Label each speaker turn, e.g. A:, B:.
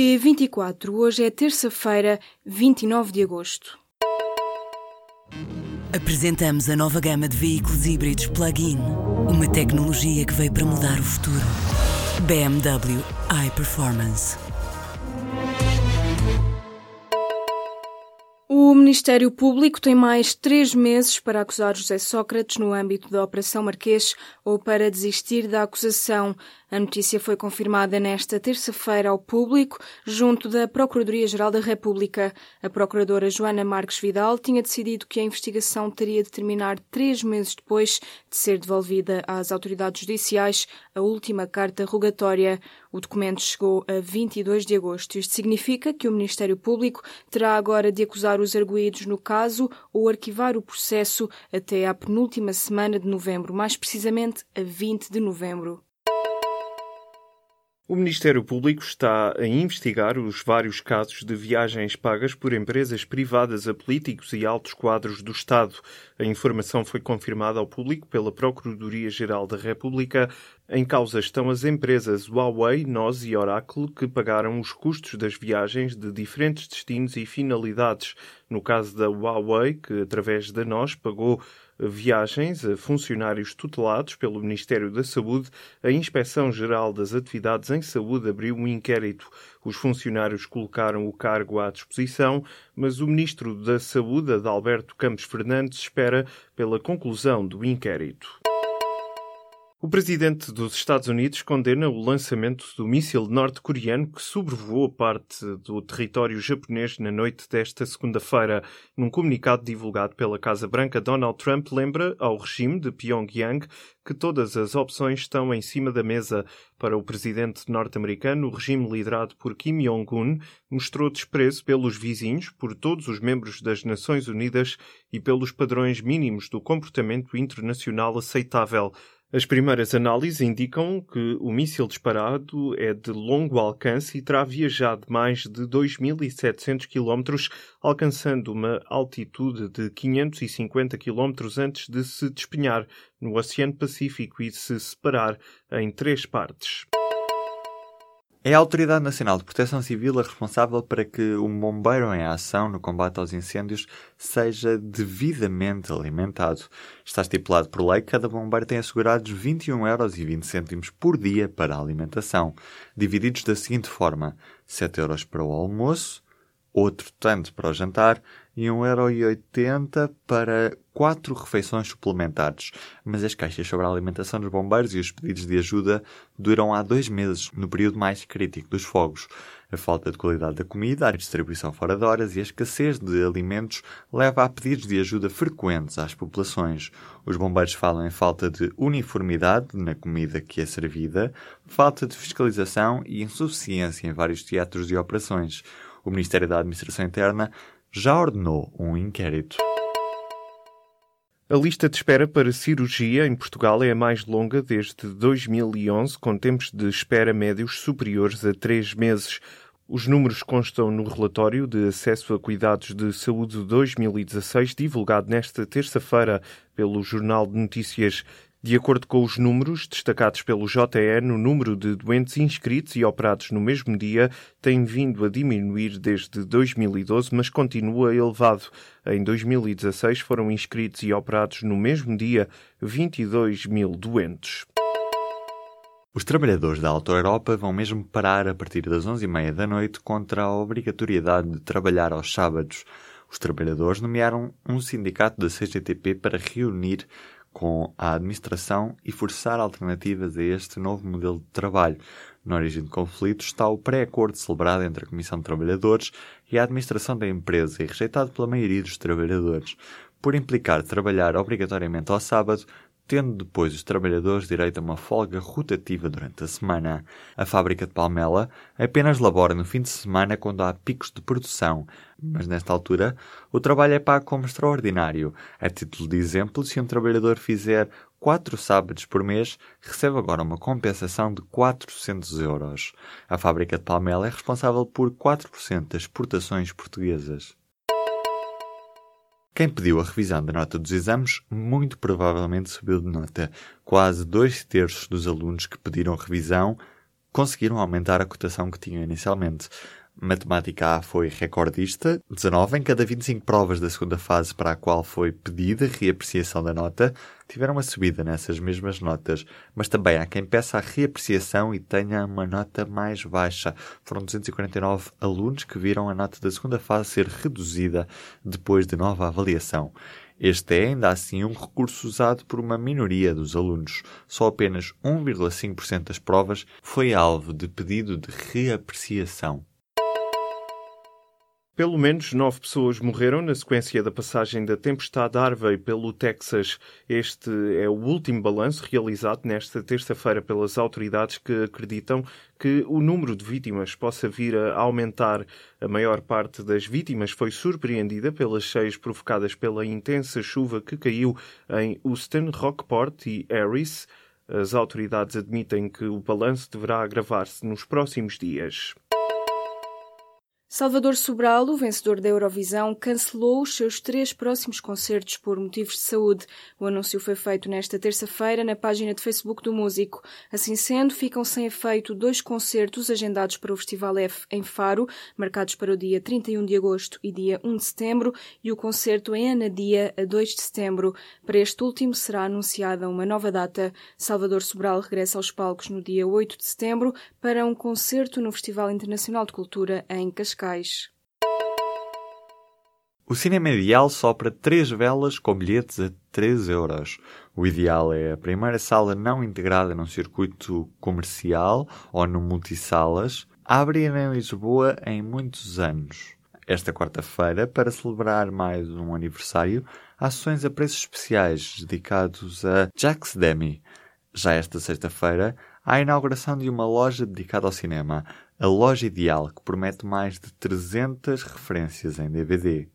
A: P24. Hoje é terça-feira, 29 de agosto.
B: Apresentamos a nova gama de veículos híbridos plug-in. Uma tecnologia que veio para mudar o futuro. BMW iPerformance.
A: Ministério Público tem mais três meses para acusar José Sócrates no âmbito da Operação Marquês ou para desistir da acusação. A notícia foi confirmada nesta terça-feira ao público, junto da Procuradoria-Geral da República. A Procuradora Joana Marques Vidal tinha decidido que a investigação teria de terminar três meses depois de ser devolvida às autoridades judiciais a última carta rogatória. O documento chegou a 22 de agosto. Isto significa que o Ministério Público terá agora de acusar os arguídos no caso ou arquivar o processo até à penúltima semana de novembro, mais precisamente a 20 de novembro.
C: O Ministério Público está a investigar os vários casos de viagens pagas por empresas privadas a políticos e altos quadros do Estado. A informação foi confirmada ao público pela Procuradoria-Geral da República. Em causa estão as empresas Huawei, NOS e Oracle, que pagaram os custos das viagens de diferentes destinos e finalidades. No caso da Huawei, que através da NOS pagou viagens a funcionários tutelados pelo Ministério da Saúde, a Inspeção-Geral das Atividades em Saúde abriu um inquérito. Os funcionários colocaram o cargo à disposição, mas o Ministro da Saúde, Adalberto Campos Fernandes, espera pela conclusão do inquérito. O presidente dos Estados Unidos condena o lançamento do míssil norte-coreano que sobrevoou parte do território japonês na noite desta segunda-feira. Num comunicado divulgado pela Casa Branca, Donald Trump lembra ao regime de Pyongyang que todas as opções estão em cima da mesa. Para o presidente norte-americano, o regime liderado por Kim Jong-un mostrou desprezo pelos vizinhos, por todos os membros das Nações Unidas e pelos padrões mínimos do comportamento internacional aceitável. As primeiras análises indicam que o míssil disparado é de longo alcance e terá viajado mais de 2.700 km, alcançando uma altitude de 550 km antes de se despenhar no Oceano Pacífico e se separar em três partes.
D: É a Autoridade Nacional de Proteção Civil a responsável para que um bombeiro em ação no combate aos incêndios seja devidamente alimentado. Está estipulado por lei que cada bombeiro tem assegurados 21,20 euros por dia para a alimentação, divididos da seguinte forma: 7 euros para o almoço, outro tanto para o jantar e 1,80€ para quatro refeições suplementares. Mas as caixas sobre a alimentação dos bombeiros e os pedidos de ajuda duram há dois meses, no período mais crítico dos fogos. A falta de qualidade da comida, a distribuição fora de horas e a escassez de alimentos leva a pedidos de ajuda frequentes às populações. Os bombeiros falam em falta de uniformidade na comida que é servida, falta de fiscalização e insuficiência em vários teatros de operações. O Ministério da Administração Interna já ordenou um inquérito.
C: A lista de espera para cirurgia em Portugal é a mais longa desde 2011, com tempos de espera médios superiores a três meses. Os números constam no relatório de acesso a cuidados de saúde 2016, divulgado nesta terça-feira pelo Jornal de Notícias. De acordo com os números destacados pelo JN, o número de doentes inscritos e operados no mesmo dia tem vindo a diminuir desde 2012, mas continua elevado. Em 2016 foram inscritos e operados no mesmo dia 22 mil doentes.
D: Os trabalhadores da Auto Europa vão mesmo parar a partir das 11h30 da noite contra a obrigatoriedade de trabalhar aos sábados. Os trabalhadores nomearam um sindicato da CGTP para reunir com a administração e forçar alternativas a este novo modelo de trabalho. Na origem do conflito está o pré-acordo celebrado entre a Comissão de Trabalhadores e a administração da empresa e rejeitado pela maioria dos trabalhadores. Por implicar trabalhar obrigatoriamente ao sábado, tendo depois os trabalhadores direito a uma folga rotativa durante a semana. A fábrica de Palmela apenas labora no fim de semana quando há picos de produção, mas nesta altura o trabalho é pago como extraordinário. A título de exemplo, se um trabalhador fizer quatro sábados por mês, recebe agora uma compensação de 400 euros. A fábrica de Palmela é responsável por 4% das exportações portuguesas. Quem pediu a revisão da nota dos exames muito provavelmente subiu de nota. Quase dois terços dos alunos que pediram revisão conseguiram aumentar a cotação que tinham inicialmente. Matemática A foi recordista, 19 em cada 25 provas da segunda fase para a qual foi pedida reapreciação da nota, tiveram uma subida nessas mesmas notas, mas também há quem peça a reapreciação e tenha uma nota mais baixa. Foram 249 alunos que viram a nota da segunda fase ser reduzida depois de nova avaliação. Este é ainda assim um recurso usado por uma minoria dos alunos. Só apenas 1,5% das provas foi alvo de pedido de reapreciação.
C: Pelo menos nove pessoas morreram na sequência da passagem da tempestade Harvey pelo Texas. Este é o último balanço realizado nesta terça-feira pelas autoridades que acreditam que o número de vítimas possa vir a aumentar. A maior parte das vítimas foi surpreendida pelas cheias provocadas pela intensa chuva que caiu em Houston, Rockport e Harris. As autoridades admitem que o balanço deverá agravar-se nos próximos dias.
A: Salvador Sobral, o vencedor da Eurovisão, cancelou os seus três próximos concertos por motivos de saúde. O anúncio foi feito nesta terça-feira na página de Facebook do músico. Assim sendo, ficam sem efeito dois concertos agendados para o Festival F em Faro, marcados para o dia 31 de agosto e dia 1 de setembro, e o concerto em Anadia, a 2 de setembro. Para este último será anunciada uma nova data. Salvador Sobral regressa aos palcos no dia 8 de setembro para um concerto no Festival Internacional de Cultura em Cascais. Cascais.
D: O cinema ideal sopra três velas com bilhetes a 3 euros. O ideal é a primeira sala não integrada num circuito comercial ou no multisalas, a abrir em Lisboa em muitos anos. Esta quarta-feira, para celebrar mais um aniversário, ações a preços especiais dedicados a Jacques Demy. Já esta sexta-feira, há a inauguração de uma loja dedicada ao cinema, a Loja Ideal, que promete mais de 300 referências em DVD.